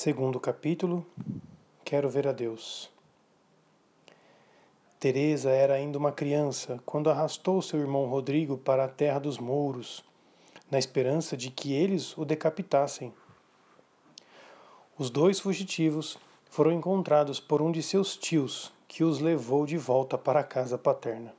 Segundo capítulo, Quero ver a Deus. Teresa era ainda uma criança quando arrastou seu irmão Rodrigo para a terra dos mouros, na esperança de que eles o decapitassem. Os dois fugitivos foram encontrados por um de seus tios, que os levou de volta para a casa paterna.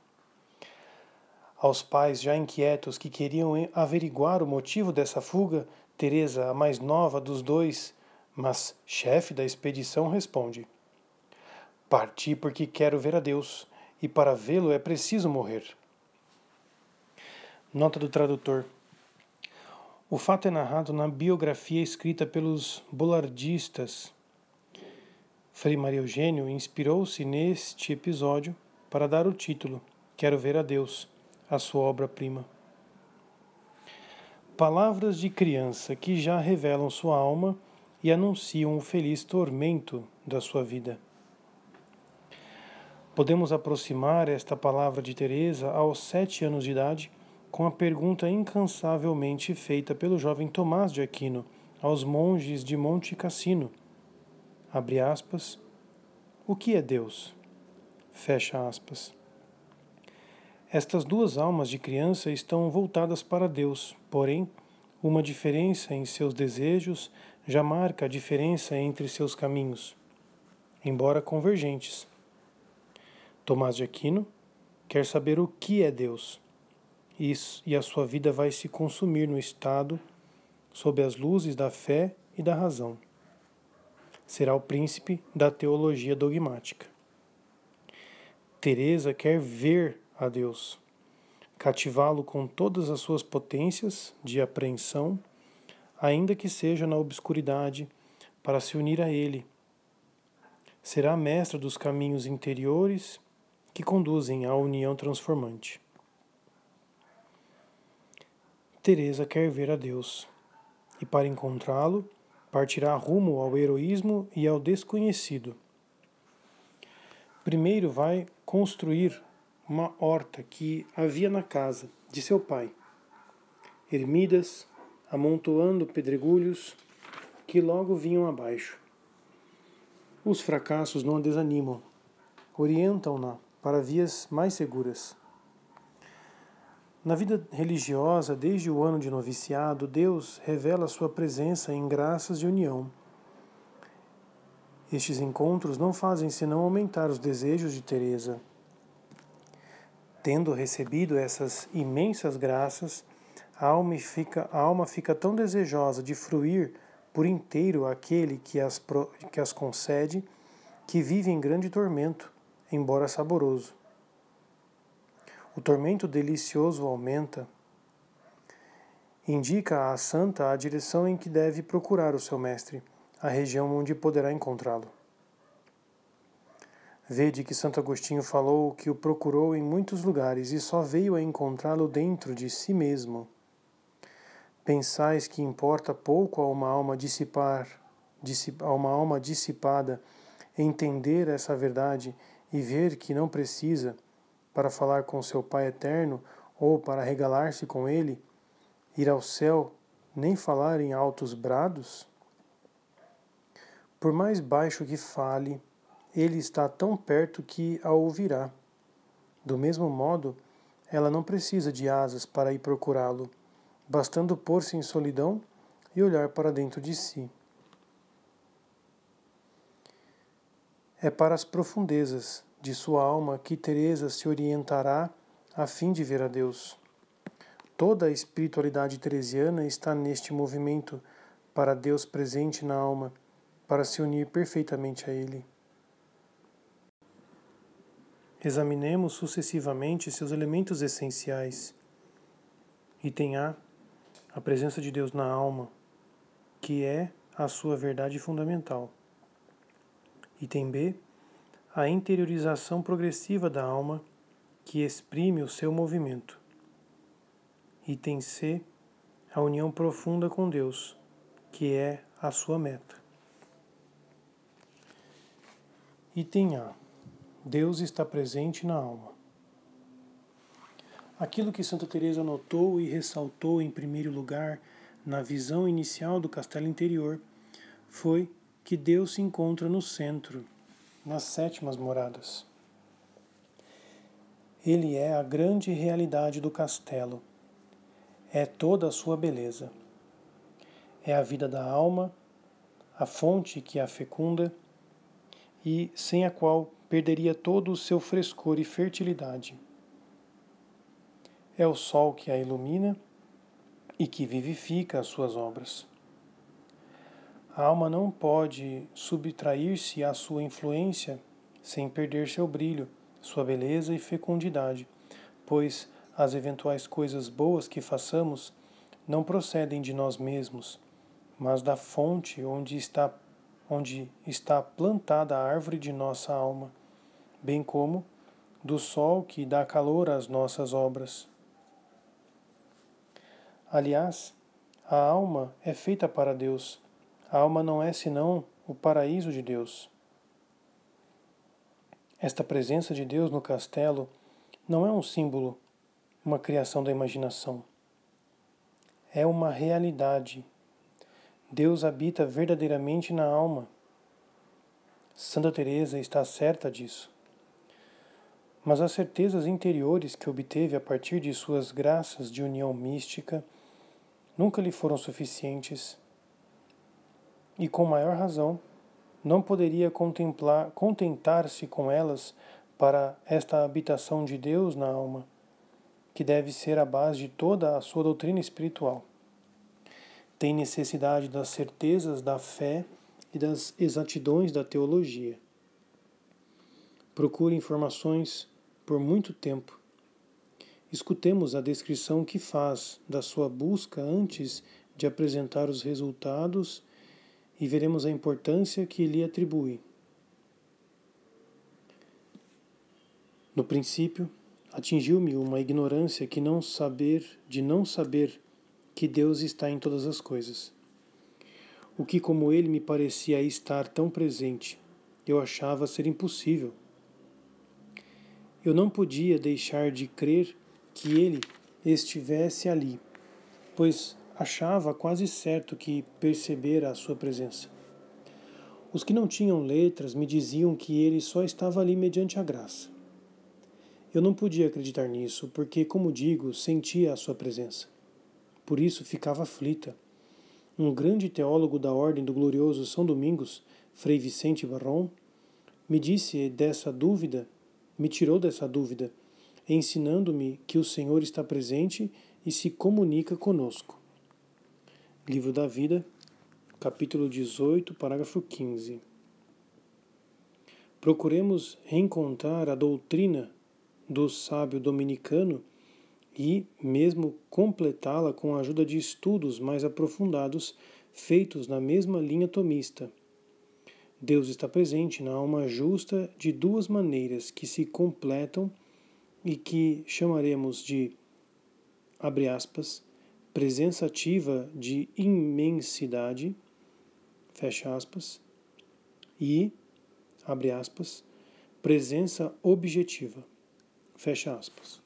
Aos pais já inquietos que queriam averiguar o motivo dessa fuga, Teresa, a mais nova dos dois, mas chefe da expedição responde: Parti porque quero ver a Deus, e para vê-lo é preciso morrer. Nota do tradutor. O fato é narrado na biografia escrita pelos bolardistas. Frei Maria Eugênio inspirou-se neste episódio para dar o título Quero ver a Deus, a sua obra-prima. Palavras de criança que já revelam sua alma e anunciam o feliz tormento da sua vida. Podemos aproximar esta palavra de Teresa aos sete anos de idade com a pergunta incansavelmente feita pelo jovem Tomás de Aquino aos monges de Monte Cassino. Abre aspas. O que é Deus? Fecha aspas. Estas duas almas de criança estão voltadas para Deus, porém, uma diferença em seus desejos já marca a diferença entre seus caminhos, embora convergentes. Tomás de Aquino quer saber o que é Deus, e a sua vida vai se consumir no estado sob as luzes da fé e da razão. Será o príncipe da teologia dogmática. Teresa quer ver a Deus, cativá-lo com todas as suas potências de apreensão ainda que seja na obscuridade, para se unir a Ele. Será mestra dos caminhos interiores que conduzem à união transformante. Teresa quer ver a Deus e para encontrá-lo partirá rumo ao heroísmo e ao desconhecido. Primeiro vai construir uma horta que havia na casa de seu pai. Ermidas, amontoando pedregulhos que logo vinham abaixo. Os fracassos não a desanimam, orientam-na para vias mais seguras. Na vida religiosa, desde o ano de noviciado, Deus revela sua presença em graças de união. Estes encontros não fazem senão aumentar os desejos de Teresa. Tendo recebido essas imensas graças, a alma fica, a alma fica tão desejosa de fruir por inteiro aquele que as, que as concede, que vive em grande tormento, embora saboroso. O tormento delicioso aumenta, indica à santa a direção em que deve procurar o seu mestre, a região onde poderá encontrá-lo. Vede que Santo Agostinho falou que o procurou em muitos lugares e só veio a encontrá-lo dentro de si mesmo. Pensais que importa pouco a uma alma dissipar, a uma alma dissipada entender essa verdade e ver que não precisa para falar com seu Pai eterno ou para regalar-se com ele, ir ao céu, nem falar em altos brados? Por mais baixo que fale, ele está tão perto que a ouvirá. Do mesmo modo, ela não precisa de asas para ir procurá-lo bastando pôr-se em solidão e olhar para dentro de si. É para as profundezas de sua alma que Teresa se orientará a fim de ver a Deus. Toda a espiritualidade teresiana está neste movimento para Deus presente na alma, para se unir perfeitamente a Ele. Examinemos sucessivamente seus elementos essenciais. Item A a presença de Deus na alma, que é a sua verdade fundamental. Item B, a interiorização progressiva da alma, que exprime o seu movimento. Item C, a união profunda com Deus, que é a sua meta. Item A. Deus está presente na alma. Aquilo que Santa Teresa notou e ressaltou em primeiro lugar na visão inicial do castelo interior foi que Deus se encontra no centro, nas sétimas moradas. Ele é a grande realidade do castelo, é toda a sua beleza. É a vida da alma, a fonte que a fecunda e sem a qual perderia todo o seu frescor e fertilidade. É o sol que a ilumina e que vivifica as suas obras. A alma não pode subtrair-se à sua influência sem perder seu brilho, sua beleza e fecundidade, pois as eventuais coisas boas que façamos não procedem de nós mesmos, mas da fonte onde está, onde está plantada a árvore de nossa alma, bem como do sol que dá calor às nossas obras. Aliás, a alma é feita para Deus a alma não é senão o paraíso de Deus. Esta presença de Deus no castelo não é um símbolo, uma criação da imaginação. É uma realidade. Deus habita verdadeiramente na alma. Santa Teresa está certa disso. Mas as certezas interiores que obteve a partir de suas graças de união mística nunca lhe foram suficientes e com maior razão, não poderia contemplar, contentar-se com elas para esta habitação de Deus na alma, que deve ser a base de toda a sua doutrina espiritual. Tem necessidade das certezas da fé e das exatidões da teologia. Procure informações por muito tempo. Escutemos a descrição que faz da sua busca antes de apresentar os resultados e veremos a importância que lhe atribui. No princípio, atingiu-me uma ignorância que não saber de não saber que Deus está em todas as coisas. O que como ele me parecia estar tão presente, eu achava ser impossível. Eu não podia deixar de crer que ele estivesse ali, pois achava quase certo que percebera a sua presença. Os que não tinham letras me diziam que ele só estava ali mediante a graça. Eu não podia acreditar nisso, porque, como digo, sentia a sua presença. Por isso ficava aflita. Um grande teólogo da Ordem do Glorioso São Domingos, Frei Vicente Barron, me disse dessa dúvida, me tirou dessa dúvida, ensinando-me que o Senhor está presente e se comunica conosco. Livro da Vida, capítulo 18, parágrafo 15. Procuremos reencontrar a doutrina do sábio dominicano e mesmo completá-la com a ajuda de estudos mais aprofundados feitos na mesma linha tomista. Deus está presente na alma justa de duas maneiras que se completam e que chamaremos de, abre aspas, presença ativa de imensidade, fecha aspas, e, abre aspas, presença objetiva, fecha aspas.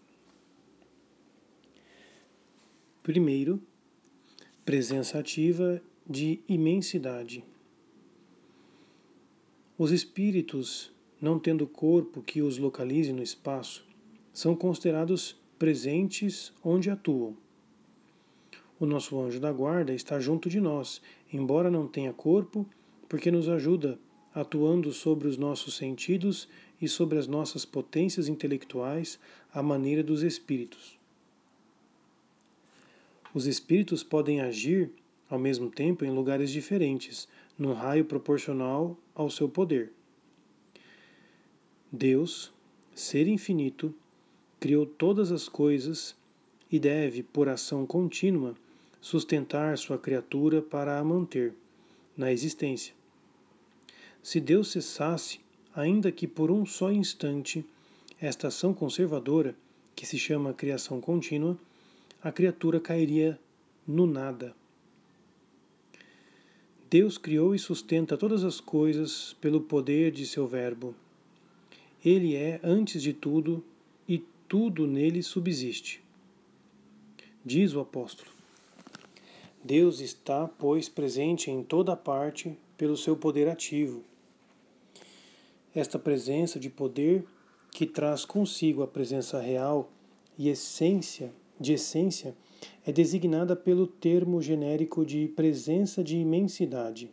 Primeiro, presença ativa de imensidade. Os espíritos, não tendo corpo que os localize no espaço, são considerados presentes onde atuam. O nosso anjo da guarda está junto de nós, embora não tenha corpo, porque nos ajuda atuando sobre os nossos sentidos e sobre as nossas potências intelectuais à maneira dos espíritos. Os espíritos podem agir ao mesmo tempo em lugares diferentes, num raio proporcional ao seu poder. Deus, ser infinito, criou todas as coisas e deve, por ação contínua, sustentar sua criatura para a manter na existência. Se Deus cessasse, ainda que por um só instante, esta ação conservadora, que se chama criação contínua, a criatura cairia no nada. Deus criou e sustenta todas as coisas pelo poder de seu Verbo. Ele é, antes de tudo, tudo nele subsiste. Diz o apóstolo. Deus está, pois, presente em toda parte pelo seu poder ativo. Esta presença de poder, que traz consigo a presença real e essência de essência, é designada pelo termo genérico de presença de imensidade.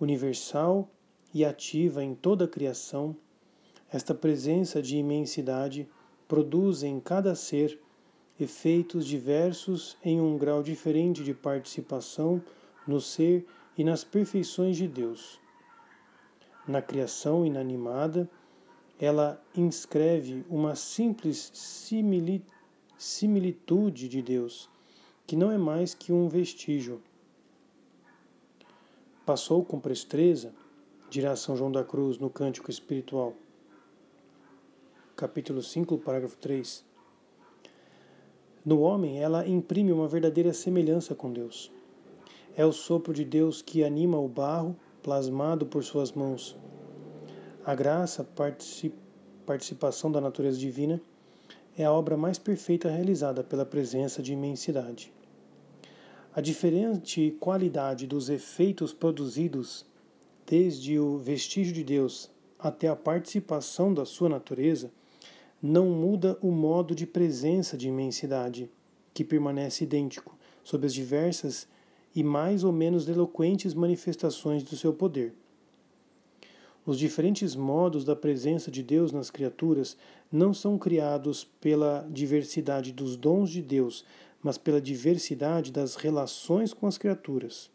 Universal e ativa em toda a criação, esta presença de imensidade produz em cada ser efeitos diversos em um grau diferente de participação no ser e nas perfeições de Deus. Na criação inanimada, ela inscreve uma simples similitude de Deus, que não é mais que um vestígio. Passou com presteza, dirá São João da Cruz no Cântico Espiritual, capítulo 5, parágrafo 3 no homem, ela imprime uma verdadeira semelhança com Deus. É o sopro de Deus que anima o barro plasmado por suas mãos. A graça, participação da natureza divina, é a obra mais perfeita realizada pela presença de imensidade. A diferente qualidade dos efeitos produzidos, desde o vestígio de Deus até a participação da sua natureza, não muda o modo de presença de imensidade, que permanece idêntico, sob as diversas e mais ou menos eloquentes manifestações do seu poder. Os diferentes modos da presença de Deus nas criaturas não são criados pela diversidade dos dons de Deus, mas pela diversidade das relações com as criaturas.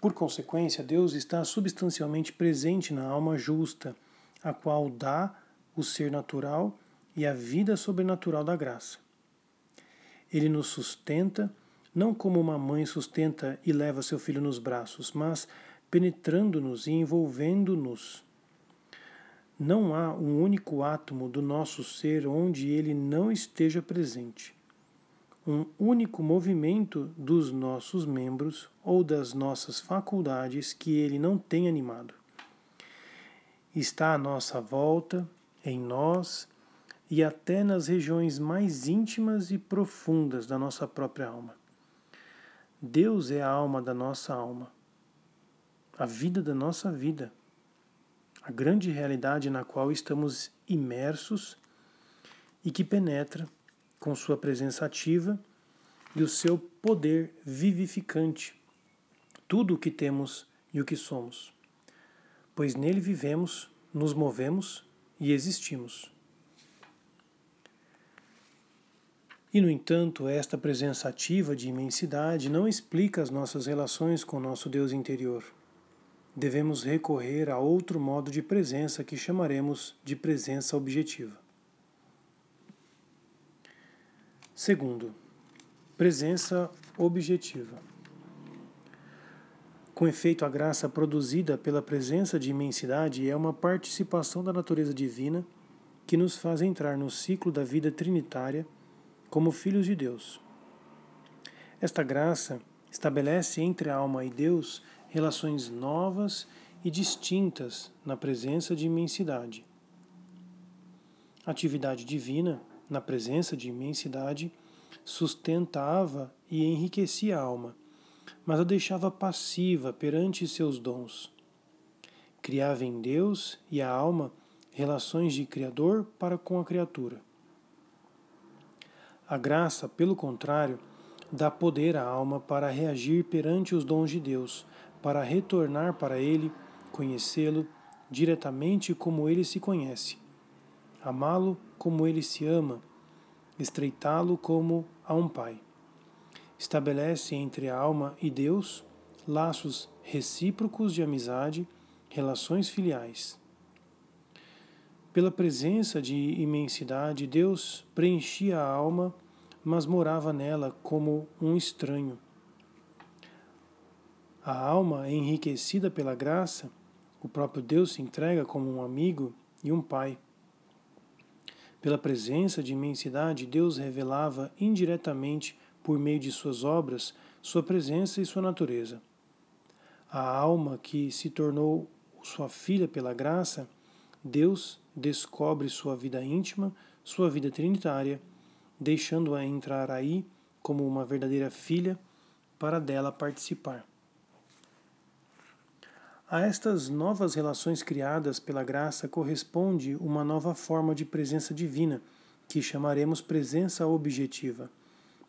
Por consequência, Deus está substancialmente presente na alma justa, a qual dá o ser natural e a vida sobrenatural da graça. Ele nos sustenta, não como uma mãe sustenta e leva seu filho nos braços, mas penetrando-nos e envolvendo-nos. Não há um único átomo do nosso ser onde ele não esteja presente. Um único movimento dos nossos membros ou das nossas faculdades que ele não tem animado. Está à nossa volta, em nós e até nas regiões mais íntimas e profundas da nossa própria alma. Deus é a alma da nossa alma, a vida da nossa vida, a grande realidade na qual estamos imersos e que penetra com sua presença ativa e o seu poder vivificante tudo o que temos e o que somos, pois nele vivemos, nos movemos e existimos. E, no entanto, esta presença ativa de imensidade não explica as nossas relações com o nosso Deus interior. Devemos recorrer a outro modo de presença que chamaremos de presença objetiva. Segundo, presença objetiva. Com efeito, a graça produzida pela presença de imensidade é uma participação da natureza divina que nos faz entrar no ciclo da vida trinitária como filhos de Deus. Esta graça estabelece entre a alma e Deus relações novas e distintas na presença de imensidade. Atividade divina, na presença de imensidade, sustentava e enriquecia a alma mas a deixava passiva perante seus dons. Criava em Deus e a alma relações de Criador para com a criatura. A graça, pelo contrário, dá poder à alma para reagir perante os dons de Deus, para retornar para Ele, conhecê-lo diretamente como ele se conhece, amá-lo como ele se ama, estreitá-lo como a um pai estabelece entre a alma e Deus laços recíprocos de amizade, relações filiais. Pela presença de imensidade, Deus preenchia a alma, mas morava nela como um estranho. A alma, enriquecida pela graça, o próprio Deus se entrega como um amigo e um pai. Pela presença de imensidade, Deus revelava indiretamente por meio de suas obras, sua presença e sua natureza. A alma que se tornou sua filha pela graça, Deus descobre sua vida íntima, sua vida trinitária, deixando-a entrar aí como uma verdadeira filha para dela participar. A estas novas relações criadas pela graça corresponde uma nova forma de presença divina, que chamaremos presença objetiva,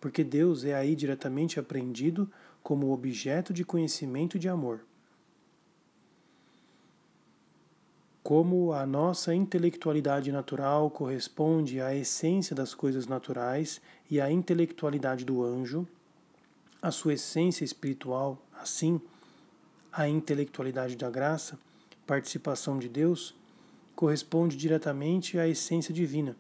porque Deus é aí diretamente apreendido como objeto de conhecimento e de amor. Como a nossa intelectualidade natural corresponde à essência das coisas naturais e à intelectualidade do anjo, a sua essência espiritual, assim, a intelectualidade da graça, participação de Deus, corresponde diretamente à essência divina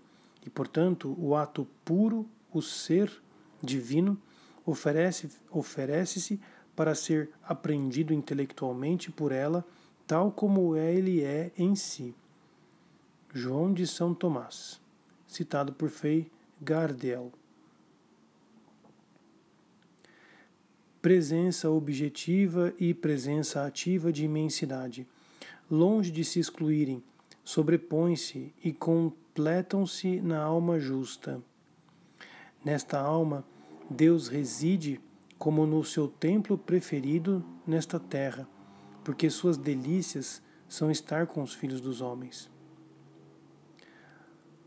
e, portanto, o ato puro, o ser divino, oferece-se oferece para ser aprendido intelectualmente por ela tal como ele é em si. João de São Tomás, citado por Frei Gardel. Presença objetiva e presença ativa de imensidade, longe de se excluírem, sobrepõem-se e completam-se na alma justa. Nesta alma, Deus reside como no seu templo preferido nesta terra porque suas delícias são estar com os filhos dos homens.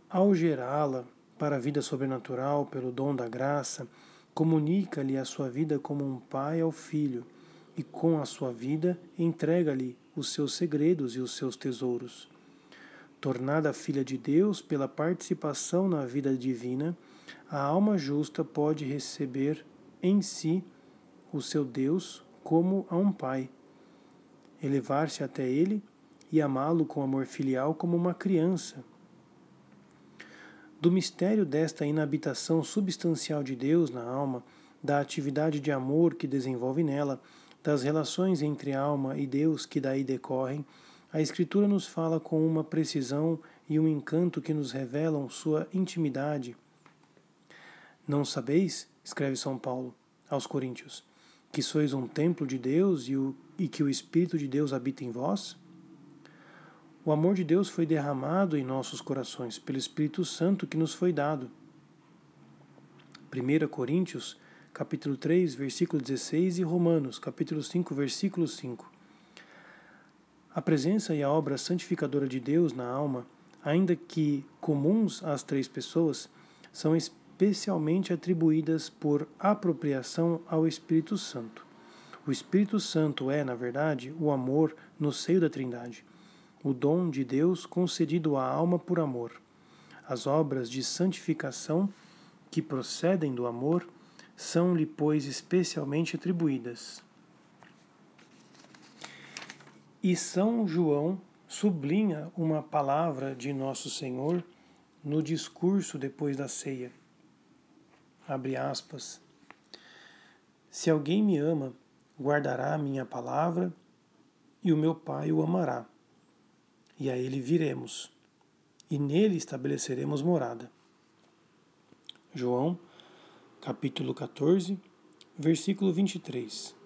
Ao gerá-la para a vida sobrenatural pelo dom da graça, comunica-lhe a sua vida como um pai ao filho, e com a sua vida entrega-lhe os seus segredos e os seus tesouros. Tornada filha de Deus pela participação na vida divina, a alma justa pode receber em si o seu Deus como a um pai elevar-se até ele e amá-lo com amor filial como uma criança. Do mistério desta inabitação substancial de Deus na alma, da atividade de amor que desenvolve nela, das relações entre alma e Deus que daí decorrem, a Escritura nos fala com uma precisão e um encanto que nos revelam sua intimidade. Não sabeis, escreve São Paulo aos Coríntios, que sois um templo de Deus e, o, e que o Espírito de Deus habita em vós? O amor de Deus foi derramado em nossos corações pelo Espírito Santo que nos foi dado. 1 Coríntios, capítulo 3, versículo 16 e Romanos, capítulo 5, versículo 5. A presença e a obra santificadora de Deus na alma, ainda que comuns às três pessoas, são especialmente atribuídas por apropriação ao Espírito Santo. O Espírito Santo é, na verdade, o amor no seio da Trindade, o dom de Deus concedido à alma por amor. As obras de santificação que procedem do amor são-lhe, pois, especialmente atribuídas. E São João sublinha uma palavra de Nosso Senhor no discurso depois da ceia abre aspas, se alguém me ama, guardará a minha palavra, e o meu Pai o amará, e a ele viremos, e nele estabeleceremos morada. João, capítulo 14, versículo 23.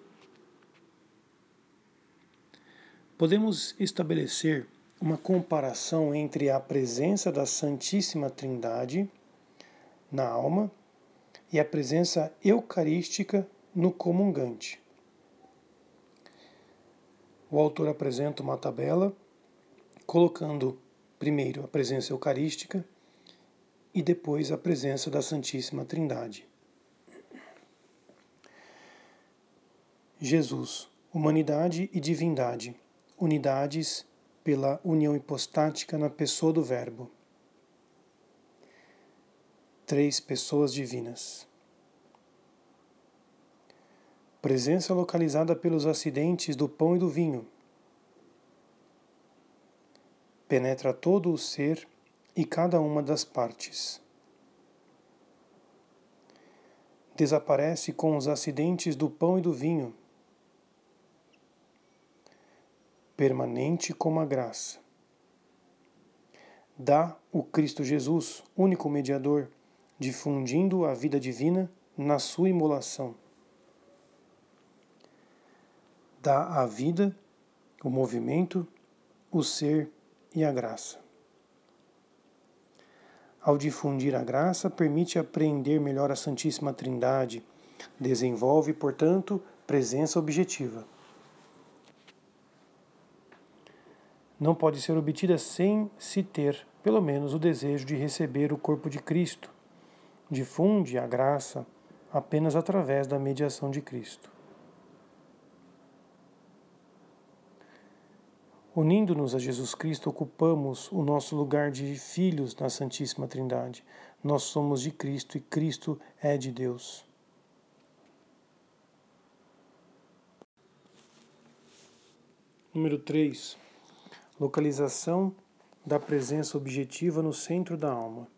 Podemos estabelecer uma comparação entre a presença da Santíssima Trindade na alma e a presença eucarística no comungante. O autor apresenta uma tabela colocando primeiro a presença eucarística e depois a presença da Santíssima Trindade. Jesus, humanidade e divindade, unidades pela união hipostática na pessoa do Verbo três pessoas divinas. Presença localizada pelos acidentes do pão e do vinho. Penetra todo o ser e cada uma das partes. Desaparece com os acidentes do pão e do vinho. Permanente como a graça. Dá o Cristo Jesus, único mediador difundindo a vida divina na sua imolação. Dá a vida, o movimento, o ser e a graça. Ao difundir a graça, permite apreender melhor a Santíssima Trindade, desenvolve, portanto, presença objetiva. Não pode ser obtida sem se ter, pelo menos, o desejo de receber o corpo de Cristo. Difunde a graça apenas através da mediação de Cristo. Unindo-nos a Jesus Cristo, ocupamos o nosso lugar de filhos na Santíssima Trindade. Nós somos de Cristo e Cristo é de Deus. Número 3. Localização da presença objetiva no centro da alma.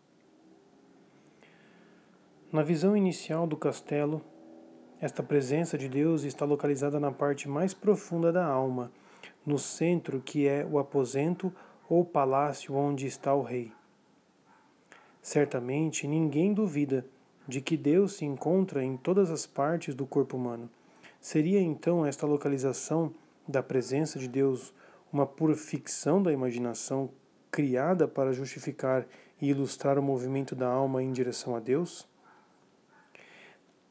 Na visão inicial do castelo, esta presença de Deus está localizada na parte mais profunda da alma no centro que é o aposento ou palácio onde está o rei. Certamente ninguém duvida de que Deus se encontra em todas as partes do corpo humano. Seria então esta localização da presença de Deus uma pura ficção da imaginação criada para justificar e ilustrar o movimento da alma em direção a Deus?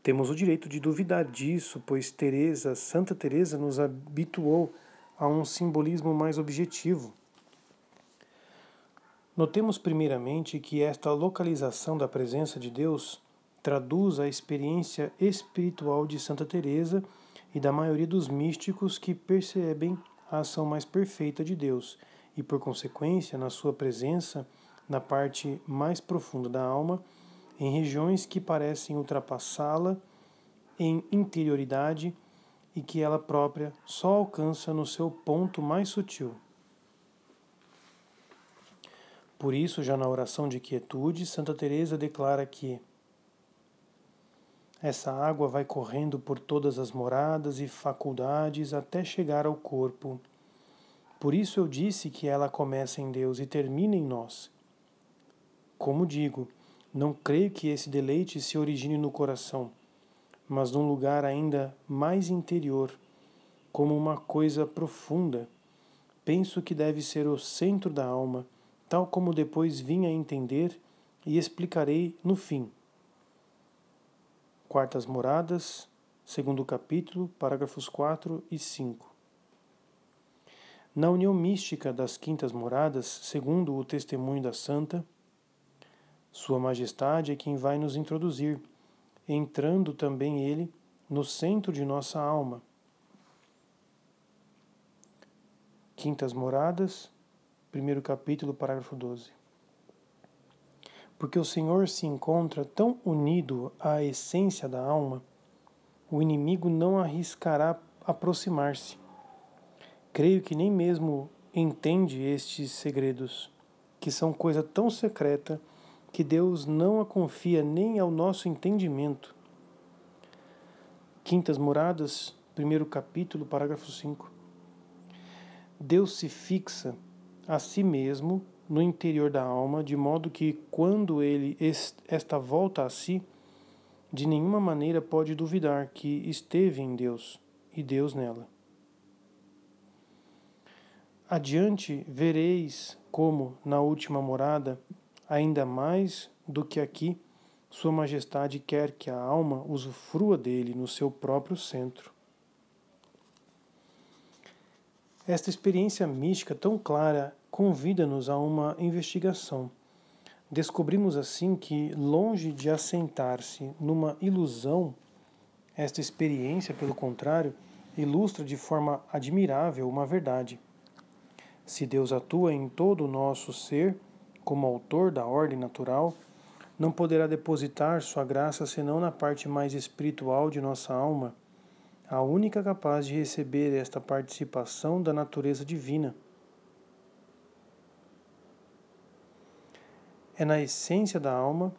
Temos o direito de duvidar disso, pois Teresa, Santa Teresa nos habituou a um simbolismo mais objetivo. Notemos primeiramente que esta localização da presença de Deus traduz a experiência espiritual de Santa Teresa e da maioria dos místicos que percebem a ação mais perfeita de Deus e por consequência na sua presença na parte mais profunda da alma, em regiões que parecem ultrapassá-la em interioridade e que ela própria só alcança no seu ponto mais sutil. Por isso, já na oração de quietude, Santa Teresa declara que essa água vai correndo por todas as moradas e faculdades até chegar ao corpo. Por isso eu disse que ela começa em Deus e termina em nós. Como digo, não creio que esse deleite se origine no coração mas num lugar ainda mais interior, como uma coisa profunda. Penso que deve ser o centro da alma, tal como depois vim a entender e explicarei no fim. Quartas Moradas, segundo capítulo, parágrafos 4 e 5. Na união mística das quintas moradas, segundo o testemunho da Santa, Sua Majestade é quem vai nos introduzir entrando também ele no centro de nossa alma. Quintas Moradas, primeiro capítulo, parágrafo 12. Porque o Senhor se encontra tão unido à essência da alma, o inimigo não arriscará aproximar-se. Creio que nem mesmo entende estes segredos, que são coisa tão secreta que Deus não a confia nem ao nosso entendimento. Quintas Moradas, primeiro capítulo, parágrafo 5. Deus se fixa a si mesmo no interior da alma, de modo que quando ele esta volta a si, de nenhuma maneira pode duvidar que esteve em Deus e Deus nela. Adiante vereis como, na última morada, Ainda mais do que aqui, Sua Majestade quer que a alma usufrua dele no seu próprio centro. Esta experiência mística tão clara convida-nos a uma investigação. Descobrimos assim que, longe de assentar-se numa ilusão, esta experiência, pelo contrário, ilustra de forma admirável uma verdade. Se Deus atua em todo o nosso ser, como autor da ordem natural, não poderá depositar sua graça senão na parte mais espiritual de nossa alma, a única capaz de receber esta participação da natureza divina. É na essência da alma,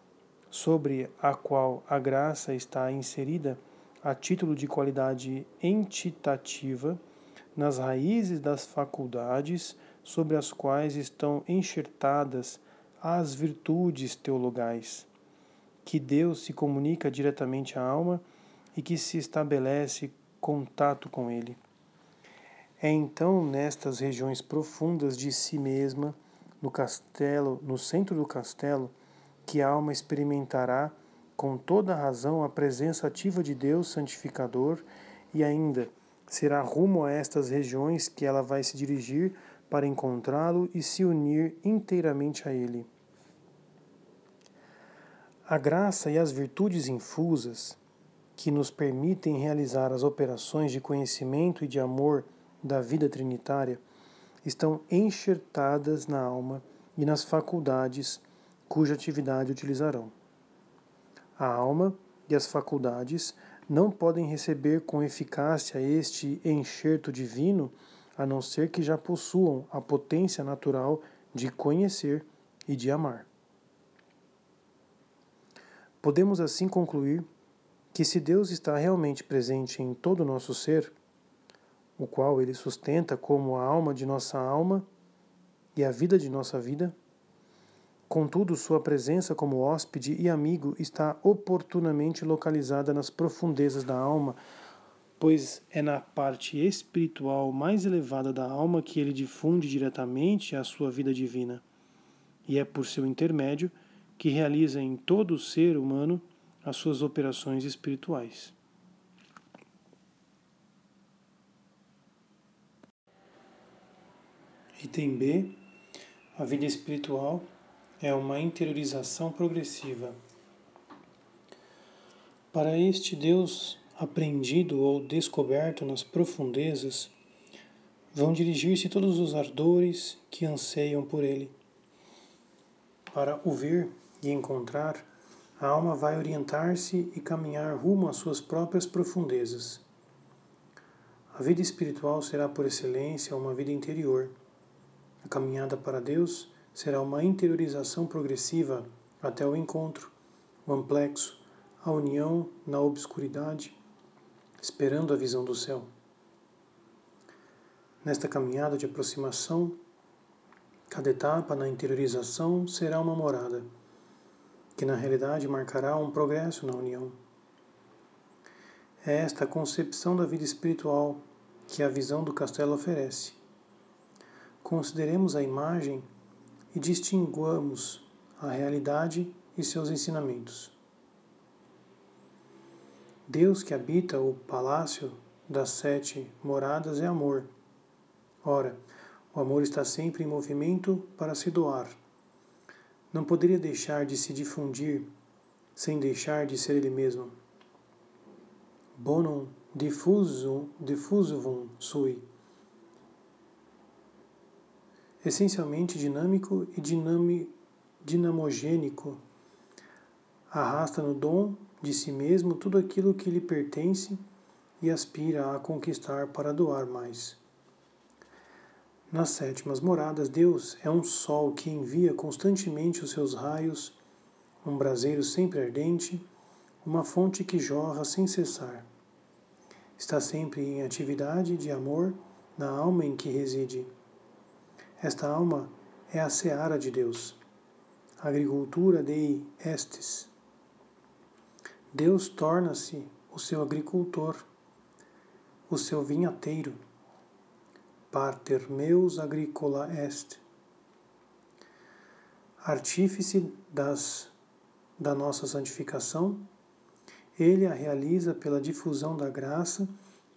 sobre a qual a graça está inserida a título de qualidade entitativa, nas raízes das faculdades sobre as quais estão enxertadas as virtudes teologais, que Deus se comunica diretamente à alma e que se estabelece contato com ele. É então nestas regiões profundas de si mesma, no castelo, no centro do castelo, que a alma experimentará com toda razão a presença ativa de Deus santificador e ainda será rumo a estas regiões que ela vai se dirigir para encontrá-lo e se unir inteiramente a ele. A graça e as virtudes infusas que nos permitem realizar as operações de conhecimento e de amor da vida trinitária estão enxertadas na alma e nas faculdades cuja atividade utilizarão. A alma e as faculdades não podem receber com eficácia este enxerto divino a não ser que já possuam a potência natural de conhecer e de amar. Podemos assim concluir que se Deus está realmente presente em todo o nosso ser, o qual ele sustenta como a alma de nossa alma e a vida de nossa vida, contudo, sua presença como hóspede e amigo está oportunamente localizada nas profundezas da alma, pois é na parte espiritual mais elevada da alma que ele difunde diretamente a sua vida divina, e é por seu intermédio que realiza em todo o ser humano as suas operações espirituais. Item B: A vida espiritual é uma interiorização progressiva. Para este Deus aprendido ou descoberto nas profundezas, vão dirigir-se todos os ardores que anseiam por ele. Para o ver e encontrar, a alma vai orientar-se e caminhar rumo às suas próprias profundezas. A vida espiritual será por excelência uma vida interior. A caminhada para Deus será uma interiorização progressiva até o encontro, o amplexo, a união na obscuridade, esperando a visão do céu. Nesta caminhada de aproximação, cada etapa na interiorização será uma morada que na realidade marcará um progresso na união. É esta concepção da vida espiritual que a visão do castelo oferece. Consideremos a imagem e distinguamos a realidade e seus ensinamentos. Deus que habita o palácio das sete moradas é amor. Ora, o amor está sempre em movimento para se doar não poderia deixar de se difundir sem deixar de ser ele mesmo. Bonum diffusum, diffusum sui. Essencialmente dinâmico e dinami, dinamogênico, arrasta no dom de si mesmo tudo aquilo que lhe pertence e aspira a conquistar para doar mais. Nas sétimas moradas, Deus é um sol que envia constantemente os seus raios, um braseiro sempre ardente, uma fonte que jorra sem cessar. Está sempre em atividade de amor na alma em que reside. Esta alma é a seara de Deus, agricultura dei estes. Deus torna-se o seu agricultor, o seu vinhateiro pater meus agricola est. Artífice das, da nossa santificação, ele a realiza pela difusão da graça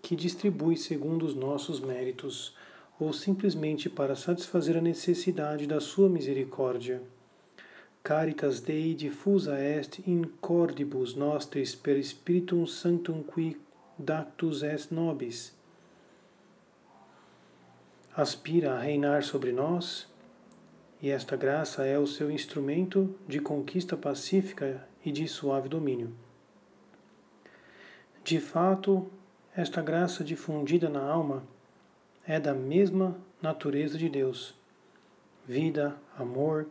que distribui segundo os nossos méritos, ou simplesmente para satisfazer a necessidade da sua misericórdia. Caritas Dei diffusa est in cordibus nostris per Spiritum Sanctum qui dactus est nobis aspira a reinar sobre nós e esta graça é o seu instrumento de conquista pacífica e de suave domínio. De fato, esta graça difundida na alma é da mesma natureza de Deus, vida, amor,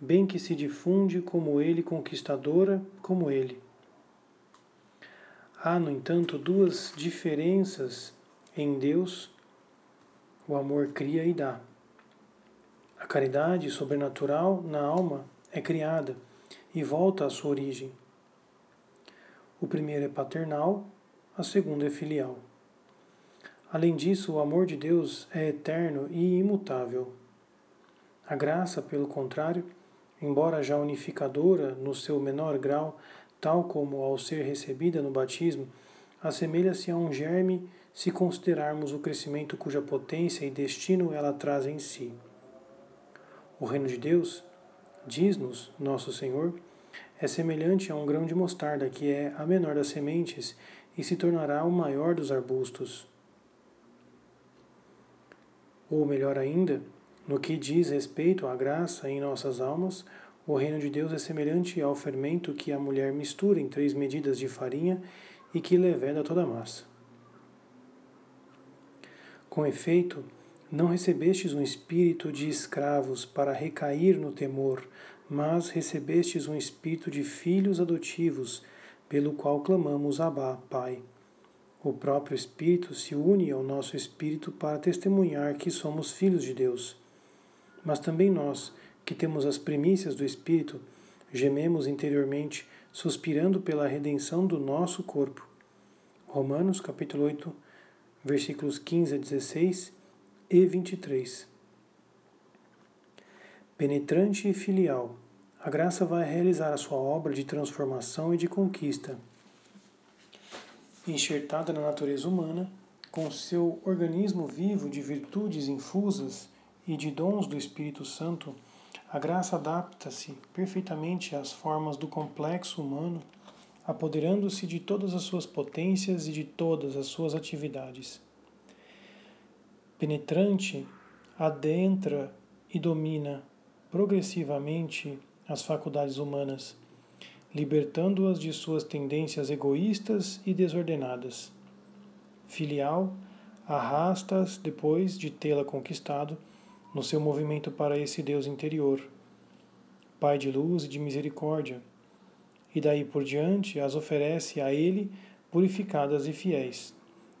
bem que se difunde como ele, conquistadora como ele. Há, no entanto, duas diferenças em Deus o amor cria e dá. A caridade sobrenatural na alma é criada e volta à sua origem. O primeiro é paternal, a segunda é filial. Além disso, o amor de Deus é eterno e imutável. A graça, pelo contrário, embora já unificadora no seu menor grau, tal como ao ser recebida no batismo, assemelha-se a um germe se considerarmos o crescimento cuja potência e destino ela traz em si. O reino de Deus, diz-nos nosso Senhor, é semelhante a um grão de mostarda, que é a menor das sementes e se tornará o maior dos arbustos. Ou melhor ainda, no que diz respeito à graça em nossas almas, o reino de Deus é semelhante ao fermento que a mulher mistura em três medidas de farinha e que leveda toda a massa. Com efeito, não recebestes um espírito de escravos para recair no temor, mas recebestes um espírito de filhos adotivos, pelo qual clamamos Abá, Pai. O próprio Espírito se une ao nosso espírito para testemunhar que somos filhos de Deus. Mas também nós, que temos as primícias do Espírito, gememos interiormente, suspirando pela redenção do nosso corpo. Romanos capítulo 8, versículos 15 a 16 e 23. Penetrante e filial, a graça vai realizar a sua obra de transformação e de conquista. Enxertada na natureza humana, com seu organismo vivo de virtudes infusas e de dons do Espírito Santo, a graça adapta-se perfeitamente às formas do complexo humano, apoderando-se de todas as suas potências e de todas as suas atividades. Penetrante, adentra e domina progressivamente as faculdades humanas, libertando-as de suas tendências egoístas e desordenadas. Filial, arrasta-as depois de tê-la conquistado no seu movimento para esse Deus interior, Pai de luz e de misericórdia, e daí por diante as oferece a Ele purificadas e fiéis,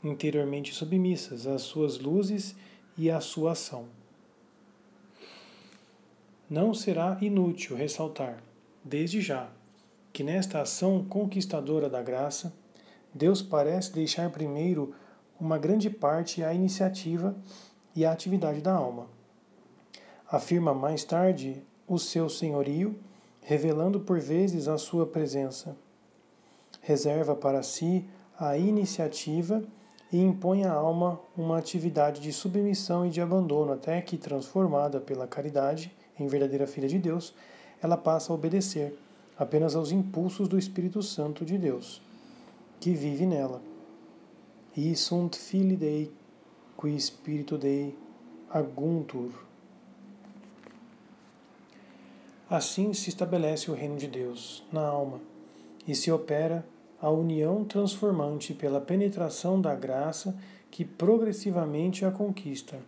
interiormente submissas às suas luzes e à sua ação. Não será inútil ressaltar, desde já, que nesta ação conquistadora da graça, Deus parece deixar primeiro uma grande parte à iniciativa e à atividade da alma afirma mais tarde o seu senhorio, revelando por vezes a sua presença. Reserva para si a iniciativa e impõe à alma uma atividade de submissão e de abandono, até que, transformada pela caridade em verdadeira filha de Deus, ela passa a obedecer apenas aos impulsos do Espírito Santo de Deus, que vive nela. E sunt filii Dei, qui Spiritu Dei aguntur. Assim se estabelece o reino de Deus na alma e se opera a união transformante pela penetração da graça que progressivamente a conquista,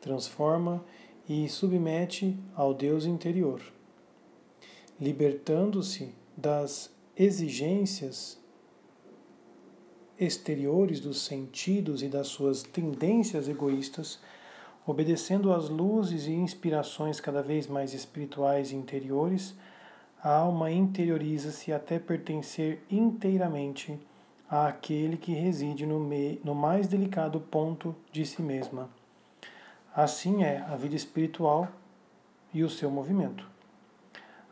transforma e submete ao Deus interior. Libertando-se das exigências exteriores dos sentidos e das suas tendências egoístas, Obedecendo às luzes e inspirações cada vez mais espirituais e interiores, a alma interioriza-se até pertencer inteiramente àquele que reside no, me, no mais delicado ponto de si mesma. Assim é a vida espiritual e o seu movimento.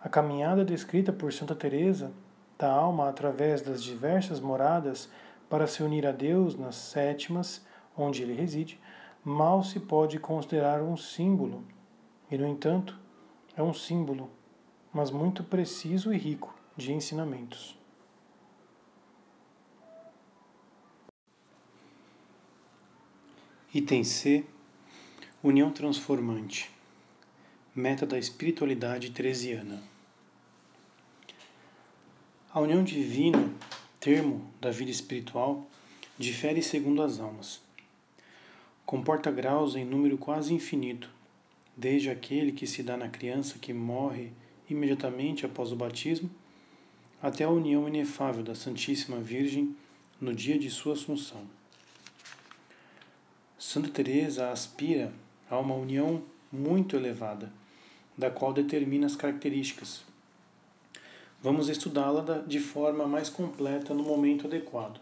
A caminhada descrita por Santa Teresa da alma através das diversas moradas para se unir a Deus nas sétimas, onde ele reside, mal se pode considerar um símbolo, e no entanto é um símbolo, mas muito preciso e rico de ensinamentos. Item C União Transformante. Meta da Espiritualidade Teresiana. A união divina, termo da vida espiritual, difere segundo as almas comporta graus em número quase infinito, desde aquele que se dá na criança que morre imediatamente após o batismo, até a união inefável da Santíssima Virgem no dia de sua assunção. Santa Teresa aspira a uma união muito elevada, da qual determina as características. Vamos estudá-la de forma mais completa no momento adequado.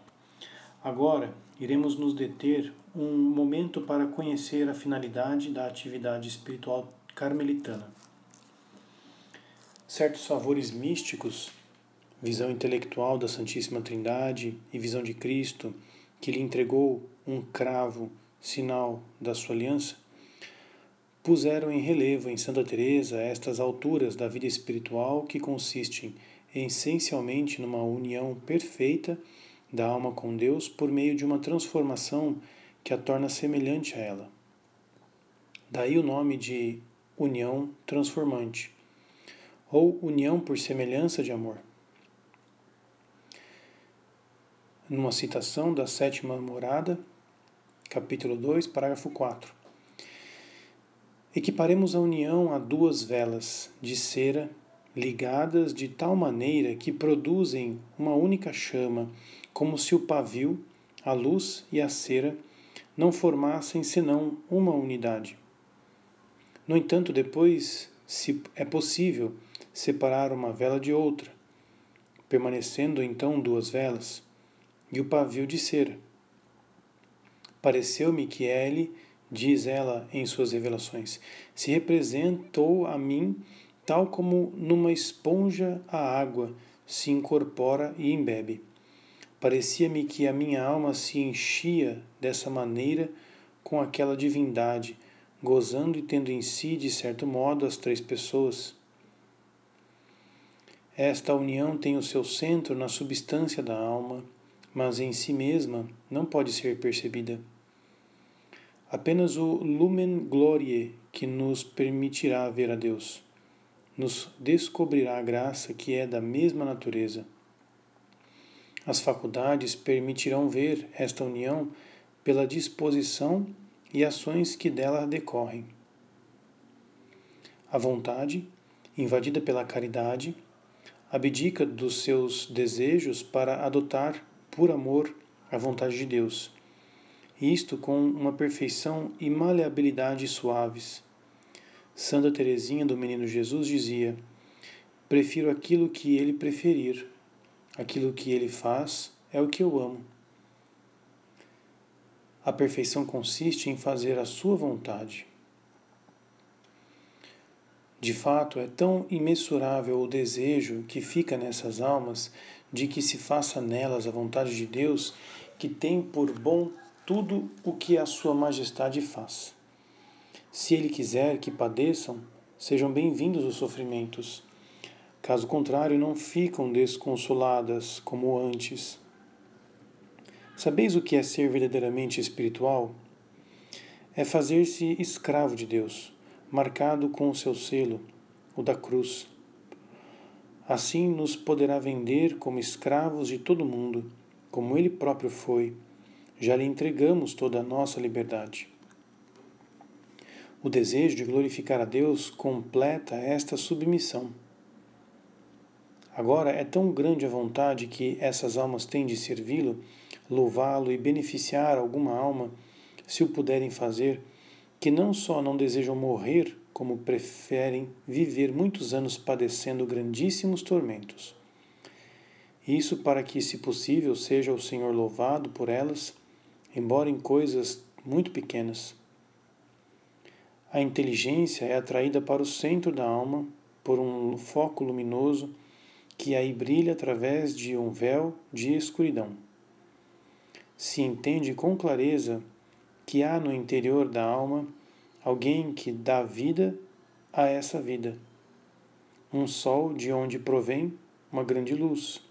Agora, iremos nos deter um momento para conhecer a finalidade da atividade espiritual carmelitana. certos sabores místicos, visão intelectual da Santíssima Trindade e visão de Cristo, que lhe entregou um cravo, sinal da sua aliança, puseram em relevo em Santa Teresa estas alturas da vida espiritual que consistem essencialmente numa união perfeita da alma com Deus por meio de uma transformação que a torna semelhante a ela. Daí o nome de união transformante, ou união por semelhança de amor. Numa citação da sétima morada, capítulo 2, parágrafo 4. Equiparemos a união a duas velas de cera ligadas de tal maneira que produzem uma única chama, como se o pavio, a luz e a cera não formassem senão uma unidade. No entanto, depois, se é possível separar uma vela de outra, permanecendo então duas velas, e o pavio de cera. Pareceu-me que ele, diz ela em suas revelações, se representou a mim tal como numa esponja a água se incorpora e embebe. Parecia-me que a minha alma se enchia dessa maneira com aquela divindade, gozando e tendo em si, de certo modo, as três pessoas. Esta união tem o seu centro na substância da alma, mas em si mesma não pode ser percebida. Apenas o lumen gloriae que nos permitirá ver a Deus, nos descobrirá a graça que é da mesma natureza. As faculdades permitirão ver esta união pela disposição e ações que dela decorrem. A vontade, invadida pela caridade, abdica dos seus desejos para adotar, por amor, a vontade de Deus. Isto com uma perfeição e maleabilidade suaves. Santa Teresinha do Menino Jesus dizia: Prefiro aquilo que ele preferir, aquilo que ele faz é o que eu amo. A perfeição consiste em fazer a sua vontade. De fato, é tão imensurável o desejo que fica nessas almas de que se faça nelas a vontade de Deus, que tem por bom tudo o que a Sua Majestade faz. Se Ele quiser que padeçam, sejam bem-vindos os sofrimentos. Caso contrário, não ficam desconsoladas como antes. Sabeis o que é ser verdadeiramente espiritual? É fazer-se escravo de Deus, marcado com o seu selo, o da cruz. Assim nos poderá vender como escravos de todo mundo, como ele próprio foi. Já lhe entregamos toda a nossa liberdade. O desejo de glorificar a Deus completa esta submissão. Agora é tão grande a vontade que essas almas têm de servi-lo louvá-lo e beneficiar alguma alma, se o puderem fazer, que não só não desejam morrer, como preferem viver muitos anos padecendo grandíssimos tormentos. Isso para que, se possível, seja o Senhor louvado por elas, embora em coisas muito pequenas. A inteligência é atraída para o centro da alma por um foco luminoso que aí brilha através de um véu de escuridão se entende com clareza que há no interior da alma alguém que dá vida a essa vida. Um sol de onde provém uma grande luz,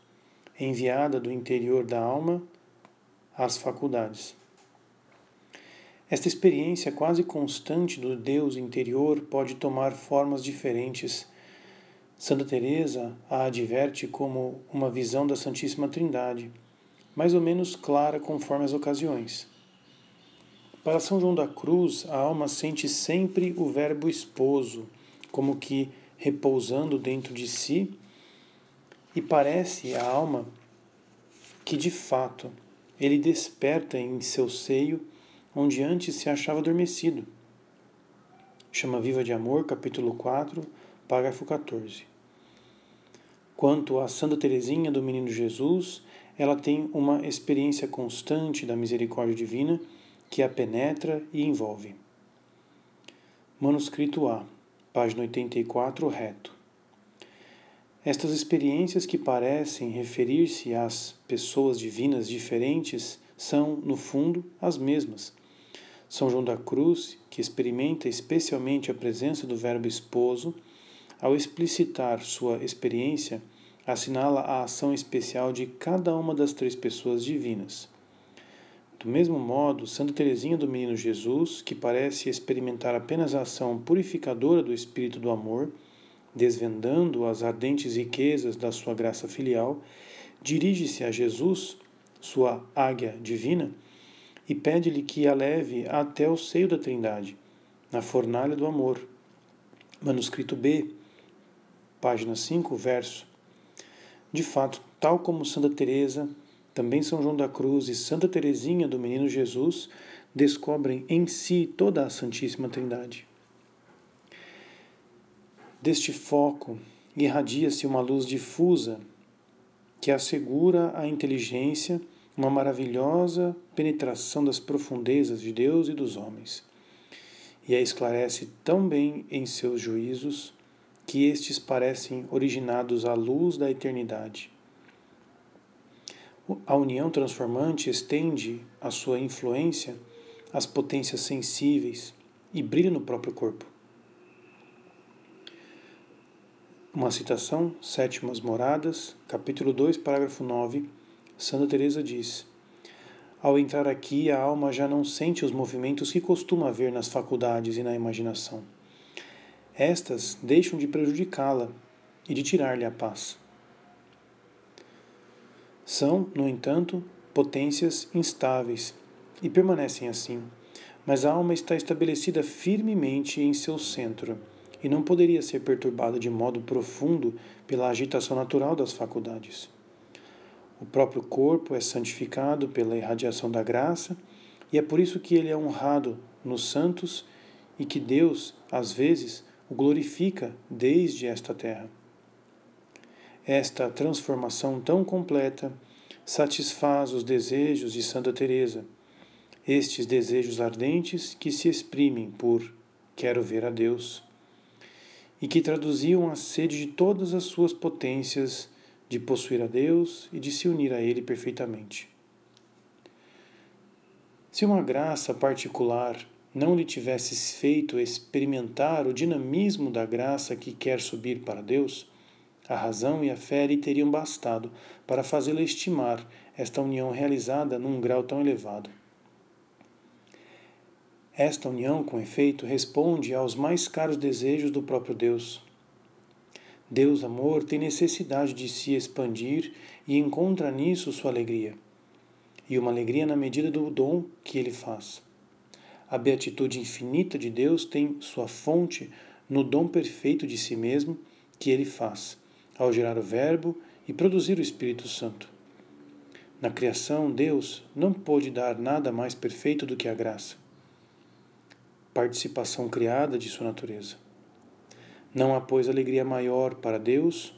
enviada do interior da alma às faculdades. Esta experiência quase constante do Deus interior pode tomar formas diferentes. Santa Teresa a adverte como uma visão da Santíssima Trindade mais ou menos clara conforme as ocasiões. Para São João da Cruz, a alma sente sempre o Verbo esposo, como que repousando dentro de si, e parece a alma que de fato ele desperta em seu seio onde antes se achava adormecido. Chama Viva de Amor, capítulo 4, parágrafo 14. Quanto a Santa Teresinha do Menino Jesus, ela tem uma experiência constante da misericórdia divina que a penetra e envolve. Manuscrito A, página 84, reto. Estas experiências que parecem referir-se às pessoas divinas diferentes são, no fundo, as mesmas. São João da Cruz, que experimenta especialmente a presença do Verbo esposo, ao explicitar sua experiência, assinala a ação especial de cada uma das três pessoas divinas. Do mesmo modo, Santa Teresinha do Menino Jesus, que parece experimentar apenas a ação purificadora do Espírito do Amor, desvendando as ardentes riquezas da sua graça filial, dirige-se a Jesus, sua águia divina, e pede-lhe que a leve até o seio da Trindade, na fornalha do amor. Manuscrito B, página 5, verso. De fato, tal como Santa Teresa, também São João da Cruz e Santa Teresinha do Menino Jesus descobrem em si toda a Santíssima Trindade. Deste foco irradia-se uma luz difusa que assegura à inteligência uma maravilhosa penetração das profundezas de Deus e dos homens, e a esclarece tão bem em seus juízos que estes parecem originados à luz da eternidade. A união transformante estende a sua influência às potências sensíveis e brilha no próprio corpo. Uma citação, Sétimas Moradas, capítulo 2, parágrafo 9, Santa Teresa diz: Ao entrar aqui, a alma já não sente os movimentos que costuma haver nas faculdades e na imaginação. Estas deixam de prejudicá-la e de tirar-lhe a paz. São, no entanto, potências instáveis e permanecem assim, mas a alma está estabelecida firmemente em seu centro e não poderia ser perturbada de modo profundo pela agitação natural das faculdades. O próprio corpo é santificado pela irradiação da graça e é por isso que ele é honrado nos santos e que Deus, às vezes, o glorifica desde esta terra. Esta transformação tão completa satisfaz os desejos de Santa Teresa, estes desejos ardentes que se exprimem por quero ver a Deus e que traduziam a sede de todas as suas potências de possuir a Deus e de se unir a Ele perfeitamente. Se uma graça particular não lhe tivesse feito experimentar o dinamismo da graça que quer subir para Deus, a razão e a fé lhe teriam bastado para fazê-la estimar esta união realizada num grau tão elevado. Esta união, com efeito, responde aos mais caros desejos do próprio Deus. Deus, amor, tem necessidade de se expandir e encontra nisso sua alegria, e uma alegria na medida do dom que ele faz. A beatitude infinita de Deus tem sua fonte no dom perfeito de si mesmo que ele faz, ao gerar o Verbo e produzir o Espírito Santo. Na criação, Deus não pôde dar nada mais perfeito do que a graça participação criada de sua natureza. Não há, pois, alegria maior para Deus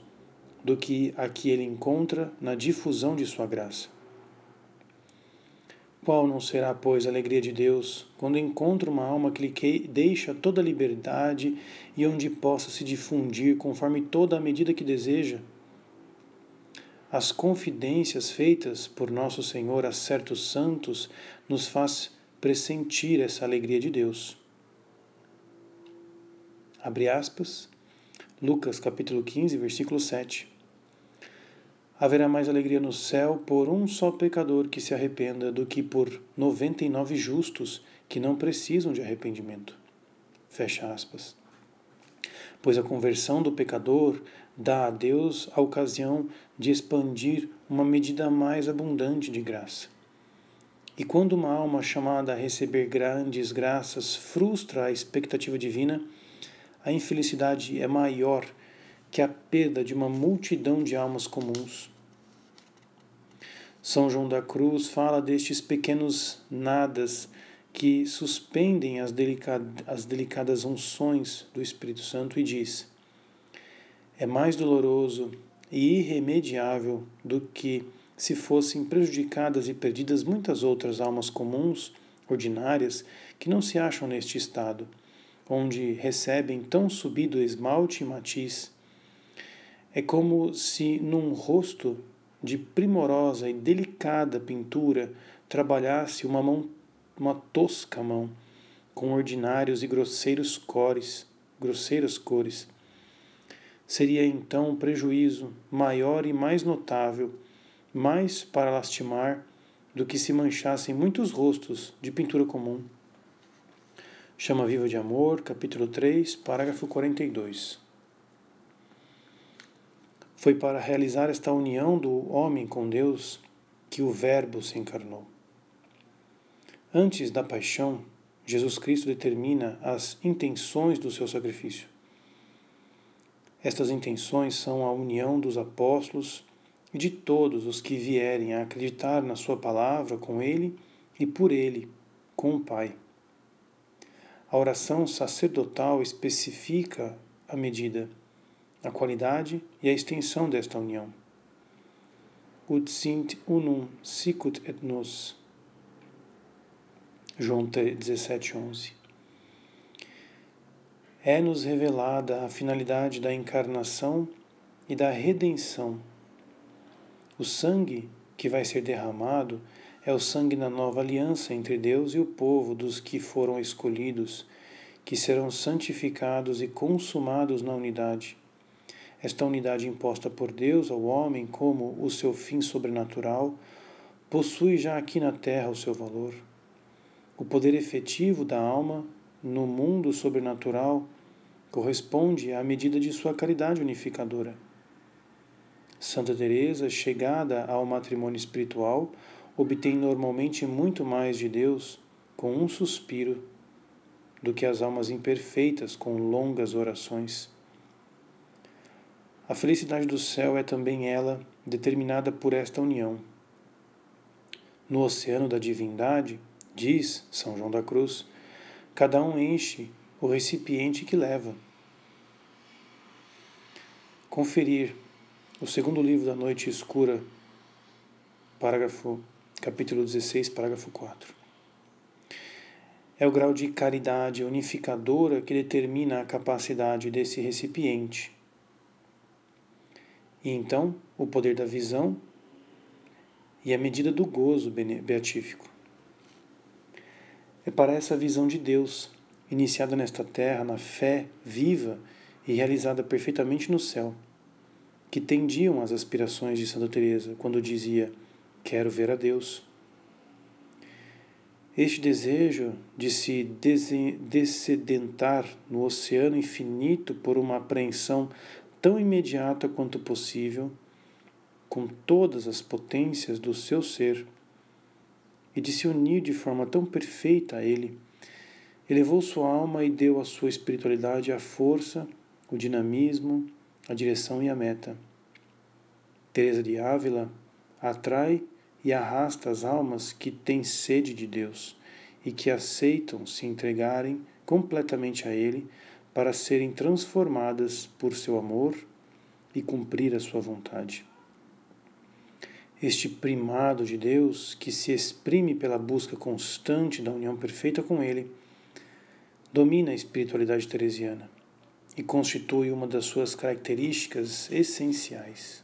do que a que ele encontra na difusão de sua graça. Qual não será, pois, a alegria de Deus quando encontra uma alma que lhe deixa toda a liberdade e onde possa se difundir conforme toda a medida que deseja? As confidências feitas por nosso Senhor a certos santos nos faz pressentir essa alegria de Deus. Abre aspas. Lucas capítulo 15, versículo 7. Haverá mais alegria no céu por um só pecador que se arrependa do que por noventa e nove justos que não precisam de arrependimento. Fecha aspas. Pois a conversão do pecador dá a Deus a ocasião de expandir uma medida mais abundante de graça. E quando uma alma chamada a receber grandes graças frustra a expectativa divina, a infelicidade é maior que a perda de uma multidão de almas comuns. São João da Cruz fala destes pequenos nadas que suspendem as, delicad as delicadas unções do Espírito Santo e diz: É mais doloroso e irremediável do que se fossem prejudicadas e perdidas muitas outras almas comuns, ordinárias, que não se acham neste estado onde recebem tão subido esmalte e matiz. É como se num rosto de primorosa e delicada pintura trabalhasse uma mão, uma tosca mão, com ordinários e grosseiros cores, grosseiras cores. Seria então um prejuízo maior e mais notável, mais para lastimar do que se manchassem muitos rostos de pintura comum. Chama Viva de Amor, capítulo 3, parágrafo 42. Foi para realizar esta união do homem com Deus que o Verbo se encarnou. Antes da paixão, Jesus Cristo determina as intenções do seu sacrifício. Estas intenções são a união dos apóstolos e de todos os que vierem a acreditar na Sua palavra com Ele e por Ele, com o Pai. A oração sacerdotal especifica a medida, a qualidade e a extensão desta união. Ut sint unum sicut et nos. João 17, 11. É-nos revelada a finalidade da encarnação e da redenção. O sangue que vai ser derramado é o sangue da nova aliança entre Deus e o povo dos que foram escolhidos, que serão santificados e consumados na unidade. Esta unidade imposta por Deus ao homem como o seu fim sobrenatural possui já aqui na terra o seu valor. O poder efetivo da alma no mundo sobrenatural corresponde à medida de sua caridade unificadora. Santa Teresa, chegada ao matrimônio espiritual, obtém normalmente muito mais de Deus com um suspiro do que as almas imperfeitas com longas orações. A felicidade do céu é também ela determinada por esta união. No oceano da divindade, diz São João da Cruz, cada um enche o recipiente que leva. Conferir o segundo livro da Noite Escura, parágrafo capítulo 16, parágrafo 4. É o grau de caridade unificadora que determina a capacidade desse recipiente. E então, o poder da visão e a medida do gozo beatífico. É para essa visão de Deus, iniciada nesta terra, na fé viva e realizada perfeitamente no céu, que tendiam as aspirações de Santa Teresa quando dizia: Quero ver a Deus. Este desejo de se descedentar no oceano infinito por uma apreensão tão imediata quanto possível, com todas as potências do seu ser, e de se unir de forma tão perfeita a Ele, elevou sua alma e deu à sua espiritualidade a força, o dinamismo, a direção e a meta. Teresa de Ávila atrai e arrasta as almas que têm sede de Deus e que aceitam se entregarem completamente a Ele para serem transformadas por seu amor e cumprir a sua vontade. Este primado de Deus, que se exprime pela busca constante da união perfeita com Ele, domina a espiritualidade teresiana e constitui uma das suas características essenciais.